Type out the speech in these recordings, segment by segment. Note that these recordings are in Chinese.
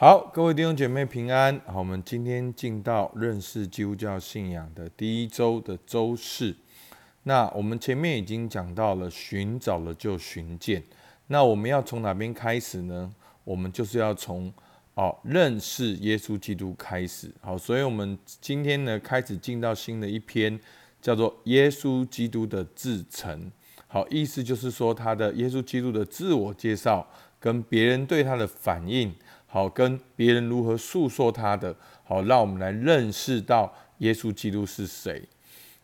好，各位弟兄姐妹平安。好，我们今天进到认识基督教信仰的第一周的周四。那我们前面已经讲到了，寻找了就寻见。那我们要从哪边开始呢？我们就是要从哦认识耶稣基督开始。好，所以我们今天呢开始进到新的一篇，叫做耶稣基督的自成。好，意思就是说他的耶稣基督的自我介绍，跟别人对他的反应。好，跟别人如何诉说他的，好，让我们来认识到耶稣基督是谁。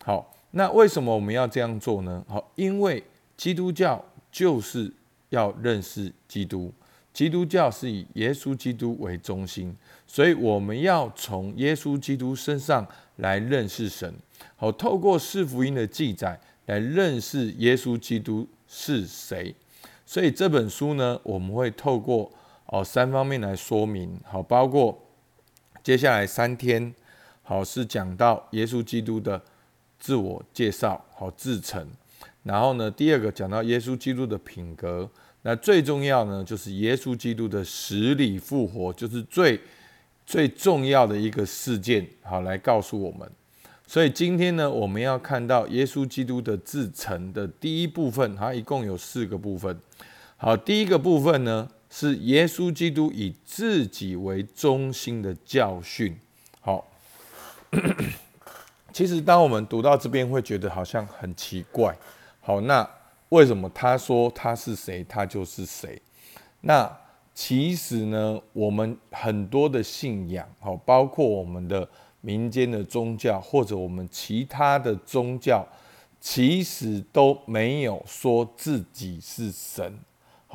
好，那为什么我们要这样做呢？好，因为基督教就是要认识基督，基督教是以耶稣基督为中心，所以我们要从耶稣基督身上来认识神。好，透过四福音的记载来认识耶稣基督是谁。所以这本书呢，我们会透过。哦，三方面来说明，好，包括接下来三天，好，是讲到耶稣基督的自我介绍，好，自成。然后呢，第二个讲到耶稣基督的品格，那最重要呢，就是耶稣基督的死里复活，就是最最重要的一个事件，好，来告诉我们。所以今天呢，我们要看到耶稣基督的自成的第一部分，它一共有四个部分。好，第一个部分呢。是耶稣基督以自己为中心的教训。好，其实当我们读到这边，会觉得好像很奇怪。好，那为什么他说他是谁，他就是谁？那其实呢，我们很多的信仰，好，包括我们的民间的宗教，或者我们其他的宗教，其实都没有说自己是神。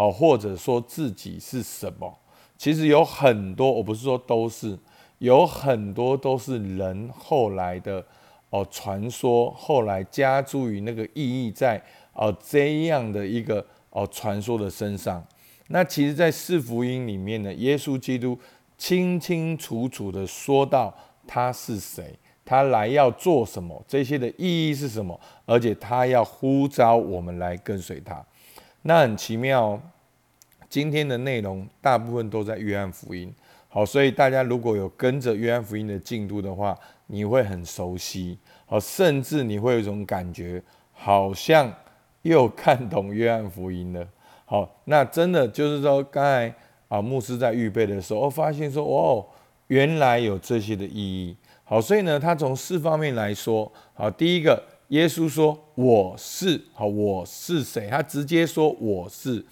好，或者说自己是什么？其实有很多，我不是说都是，有很多都是人后来的哦传说，后来加诸于那个意义在哦这样的一个哦传说的身上。那其实，在四福音里面呢，耶稣基督清清楚楚的说到他是谁，他来要做什么，这些的意义是什么，而且他要呼召我们来跟随他。那很奇妙哦，今天的内容大部分都在约翰福音。好，所以大家如果有跟着约翰福音的进度的话，你会很熟悉。好，甚至你会有一种感觉，好像又看懂约翰福音了。好，那真的就是说，刚才啊牧师在预备的时候，发现说，哦，原来有这些的意义。好，所以呢，他从四方面来说，好，第一个。耶稣说：“我是，好，我是谁？”他直接说：“我是。”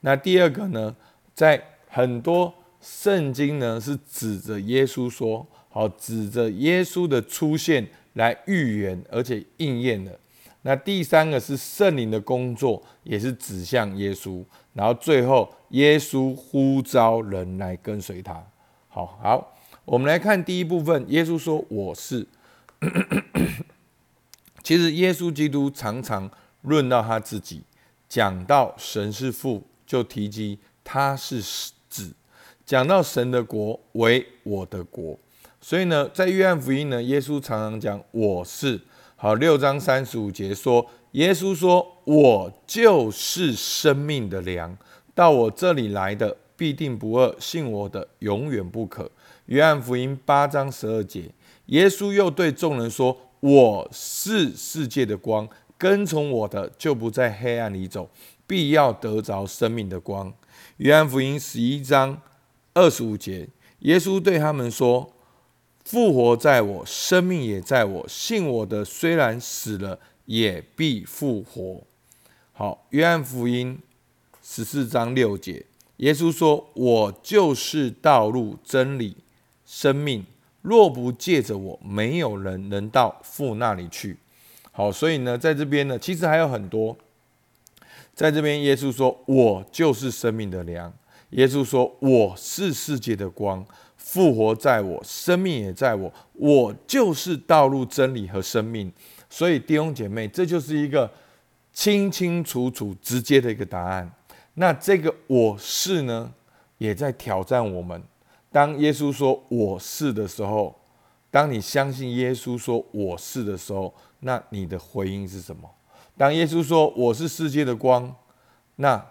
那第二个呢，在很多圣经呢是指着耶稣说：“好，指着耶稣的出现来预言，而且应验了。”那第三个是圣灵的工作，也是指向耶稣。然后最后，耶稣呼召人来跟随他。好好，我们来看第一部分。耶稣说：“我是。”其实耶稣基督常常论到他自己，讲到神是父，就提及他是子；讲到神的国为我的国。所以呢，在约翰福音呢，耶稣常常讲我是。好，六章三十五节说，耶稣说：“我就是生命的粮，到我这里来的必定不饿，信我的永远不渴。”约翰福音八章十二节，耶稣又对众人说。我是世界的光，跟从我的就不在黑暗里走，必要得着生命的光。约翰福音十一章二十五节，耶稣对他们说：“复活在我，生命也在我。信我的，虽然死了，也必复活。”好，约翰福音十四章六节，耶稣说：“我就是道路、真理、生命。”若不借着我，没有人能到父那里去。好，所以呢，在这边呢，其实还有很多。在这边，耶稣说：“我就是生命的粮。”耶稣说：“我是世界的光。”复活在我，生命也在我。我就是道路、真理和生命。所以弟兄姐妹，这就是一个清清楚楚、直接的一个答案。那这个“我是”呢，也在挑战我们。当耶稣说我是的时候，当你相信耶稣说我是的时候，那你的回应是什么？当耶稣说我是世界的光，那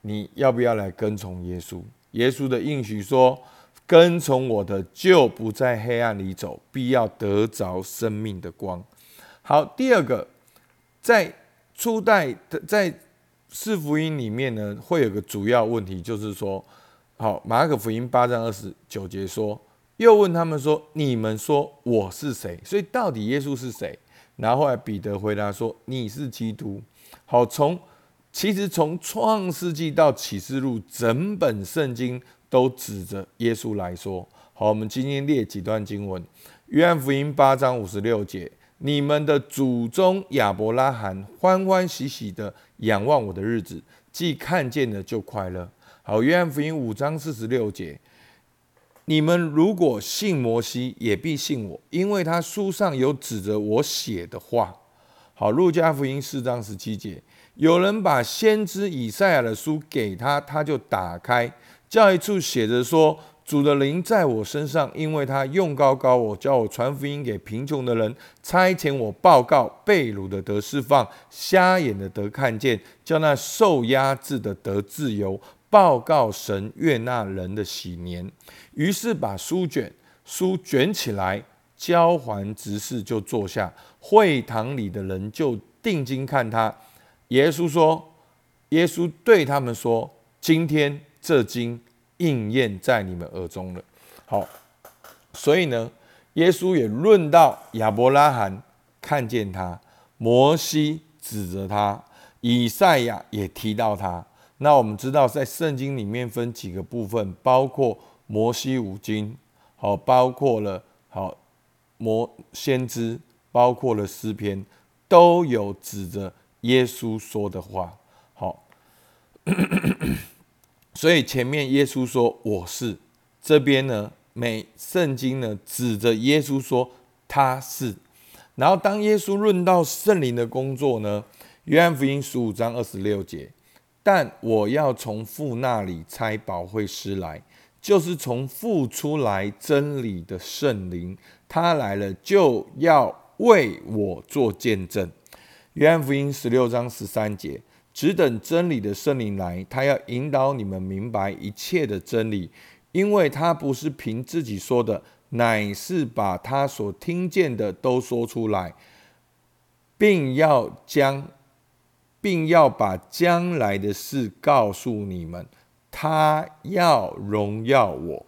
你要不要来跟从耶稣？耶稣的应许说，跟从我的，就不在黑暗里走，必要得着生命的光。好，第二个，在初代的在四福音里面呢，会有个主要问题，就是说，好，马可福音八章二十九节说，又问他们说，你们说我是谁？所以到底耶稣是谁？然后来彼得回答说，你是基督。好，从其实从创世纪到启示录，整本圣经都指着耶稣来说。好，我们今天列几段经文，约翰福音八章五十六节。你们的祖宗亚伯拉罕欢欢喜喜的仰望我的日子，既看见了就快乐。好，约翰福音五章四十六节，你们如果信摩西，也必信我，因为他书上有指着我写的话。好，路加福音四章十七节，有人把先知以赛亚的书给他，他就打开，叫一处写着说。主的灵在我身上，因为他用高高我，叫我传福音给贫穷的人，差遣我报告被掳的得释放，瞎眼的得看见，叫那受压制的得自由，报告神悦纳人的喜年。于是把书卷书卷起来，交还执事，就坐下。会堂里的人就定睛看他。耶稣说：“耶稣对他们说，今天这经。”应验在你们耳中了。好，所以呢，耶稣也论到亚伯拉罕看见他，摩西指着他，以赛亚也提到他。那我们知道，在圣经里面分几个部分，包括摩西五经，好，包括了好摩先知，包括了诗篇，都有指着耶稣说的话。好。所以前面耶稣说我是，这边呢，每圣经呢指着耶稣说他是，然后当耶稣论到圣灵的工作呢，约翰福音十五章二十六节，但我要从父那里差保惠师来，就是从父出来真理的圣灵，他来了就要为我做见证。约翰福音十六章十三节。只等真理的圣灵来，他要引导你们明白一切的真理，因为他不是凭自己说的，乃是把他所听见的都说出来，并要将，并要把将来的事告诉你们。他要荣耀我，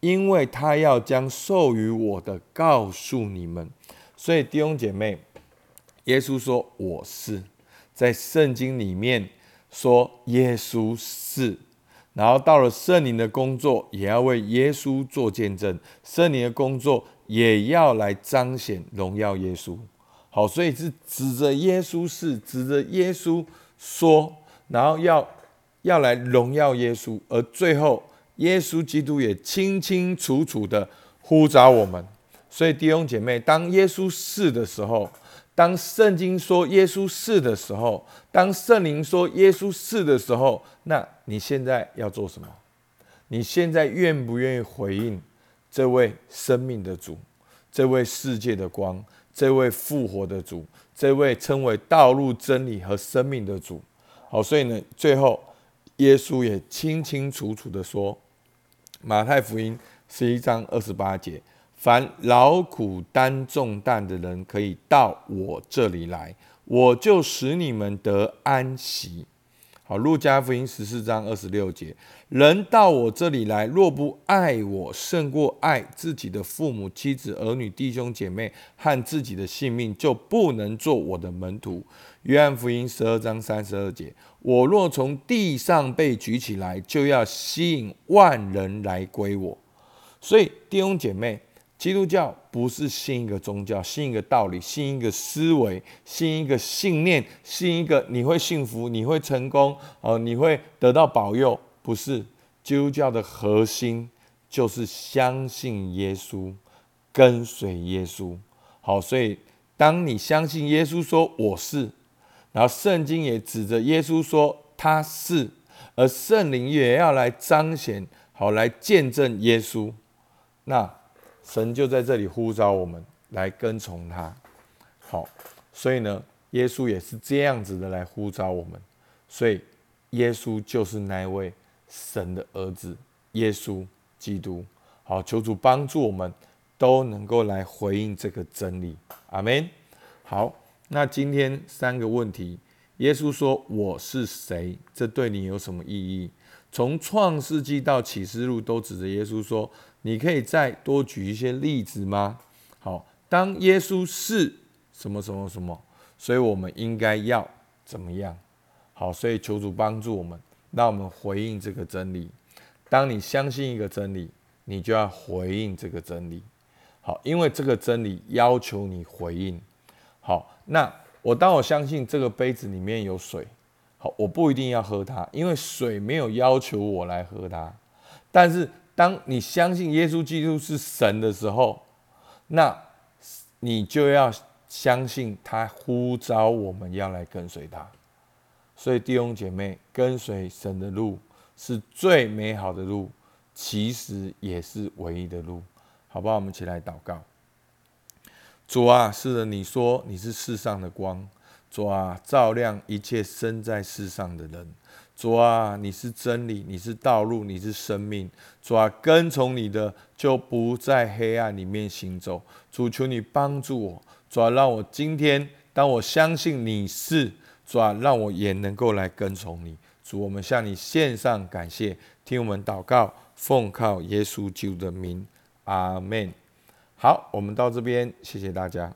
因为他要将授予我的告诉你们。所以弟兄姐妹，耶稣说：“我是。”在圣经里面说耶稣是，然后到了圣灵的工作，也要为耶稣做见证；圣灵的工作也要来彰显荣耀耶稣。好，所以是指着耶稣是，指着耶稣说，然后要要来荣耀耶稣，而最后耶稣基督也清清楚楚的呼召我们。所以弟兄姐妹，当耶稣是的时候。当圣经说耶稣是的时候，当圣灵说耶稣是的时候，那你现在要做什么？你现在愿不愿意回应这位生命的主，这位世界的光，这位复活的主，这位称为道路、真理和生命的主？好，所以呢，最后耶稣也清清楚楚的说，马太福音十一章二十八节。凡劳苦担重担的人，可以到我这里来，我就使你们得安息。好，路加福音十四章二十六节：人到我这里来，若不爱我胜过爱自己的父母、妻子、儿女、弟兄姐妹和自己的性命，就不能做我的门徒。约翰福音十二章三十二节：我若从地上被举起来，就要吸引万人来归我。所以弟兄姐妹。基督教不是信一个宗教，信一个道理，信一个思维，信一个信念，信一个你会幸福，你会成功，哦，你会得到保佑。不是，基督教的核心就是相信耶稣，跟随耶稣。好，所以当你相信耶稣说我是，然后圣经也指着耶稣说他是，而圣灵也要来彰显，好来见证耶稣，那。神就在这里呼召我们来跟从他，好，所以呢，耶稣也是这样子的来呼召我们，所以耶稣就是那位神的儿子，耶稣基督。好，求主帮助我们都能够来回应这个真理。阿门。好，那今天三个问题，耶稣说我是谁？这对你有什么意义？从创世纪到启示录都指着耶稣说，你可以再多举一些例子吗？好，当耶稣是什么什么什么，所以我们应该要怎么样？好，所以求主帮助我们，让我们回应这个真理。当你相信一个真理，你就要回应这个真理。好，因为这个真理要求你回应。好，那我当我相信这个杯子里面有水。好，我不一定要喝它，因为水没有要求我来喝它。但是，当你相信耶稣基督是神的时候，那你就要相信他呼召我们要来跟随他。所以，弟兄姐妹，跟随神的路是最美好的路，其实也是唯一的路。好不好？我们起来祷告。主啊，是的，你说你是世上的光。主啊，照亮一切生在世上的人。主啊，你是真理，你是道路，你是生命。主啊，跟从你的就不在黑暗里面行走。主，求你帮助我。主啊，让我今天当我相信你是，主啊，让我也能够来跟从你。主，我们向你献上感谢，听我们祷告，奉靠耶稣基督的名，阿门。好，我们到这边，谢谢大家。